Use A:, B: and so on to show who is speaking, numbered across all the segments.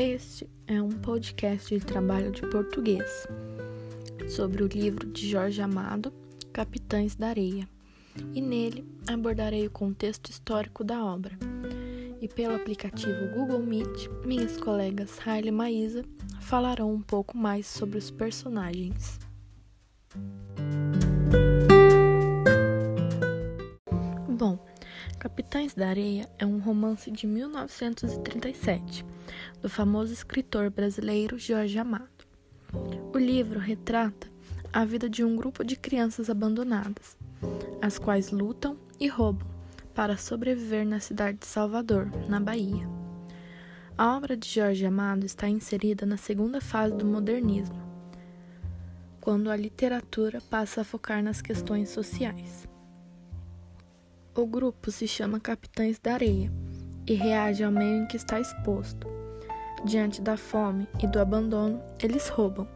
A: Este é um podcast de trabalho de português sobre o livro de Jorge Amado, Capitães da Areia, e nele abordarei o contexto histórico da obra. E pelo aplicativo Google Meet, minhas colegas Haile e Maísa falarão um pouco mais sobre os personagens. Capitães da Areia é um romance de 1937, do famoso escritor brasileiro Jorge Amado. O livro retrata a vida de um grupo de crianças abandonadas, as quais lutam e roubam para sobreviver na cidade de Salvador, na Bahia. A obra de Jorge Amado está inserida na segunda fase do modernismo, quando a literatura passa a focar nas questões sociais. O grupo se chama Capitães da Areia e reage ao meio em que está exposto. Diante da fome e do abandono, eles roubam.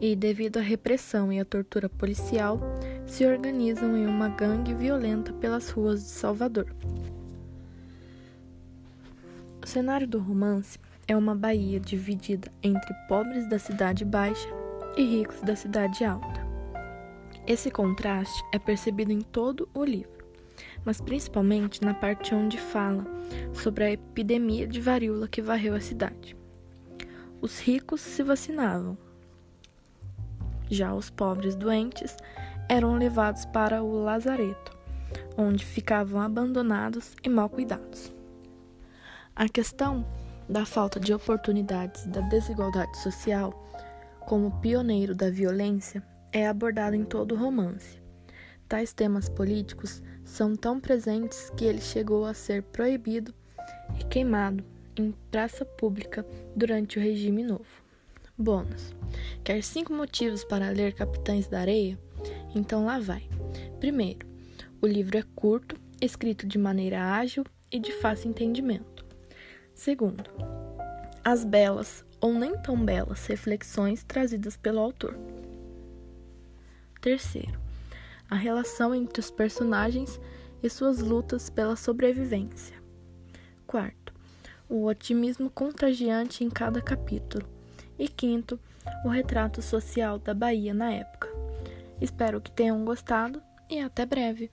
A: E, devido à repressão e à tortura policial, se organizam em uma gangue violenta pelas ruas de Salvador. O cenário do romance é uma Bahia dividida entre pobres da cidade baixa e ricos da cidade alta. Esse contraste é percebido em todo o livro mas principalmente na parte onde fala sobre a epidemia de varíola que varreu a cidade. Os ricos se vacinavam, já os pobres doentes eram levados para o lazareto, onde ficavam abandonados e mal cuidados. A questão da falta de oportunidades e da desigualdade social, como pioneiro da violência, é abordada em todo o romance. Tais temas políticos são tão presentes que ele chegou a ser proibido e queimado em praça pública durante o regime novo. Bônus: quer cinco motivos para ler Capitães da Areia? Então lá vai. Primeiro, o livro é curto, escrito de maneira ágil e de fácil entendimento. Segundo, as belas ou nem tão belas reflexões trazidas pelo autor. Terceiro, a relação entre os personagens e suas lutas pela sobrevivência. Quarto, o otimismo contagiante em cada capítulo. E quinto, o retrato social da Bahia na época. Espero que tenham gostado e até breve!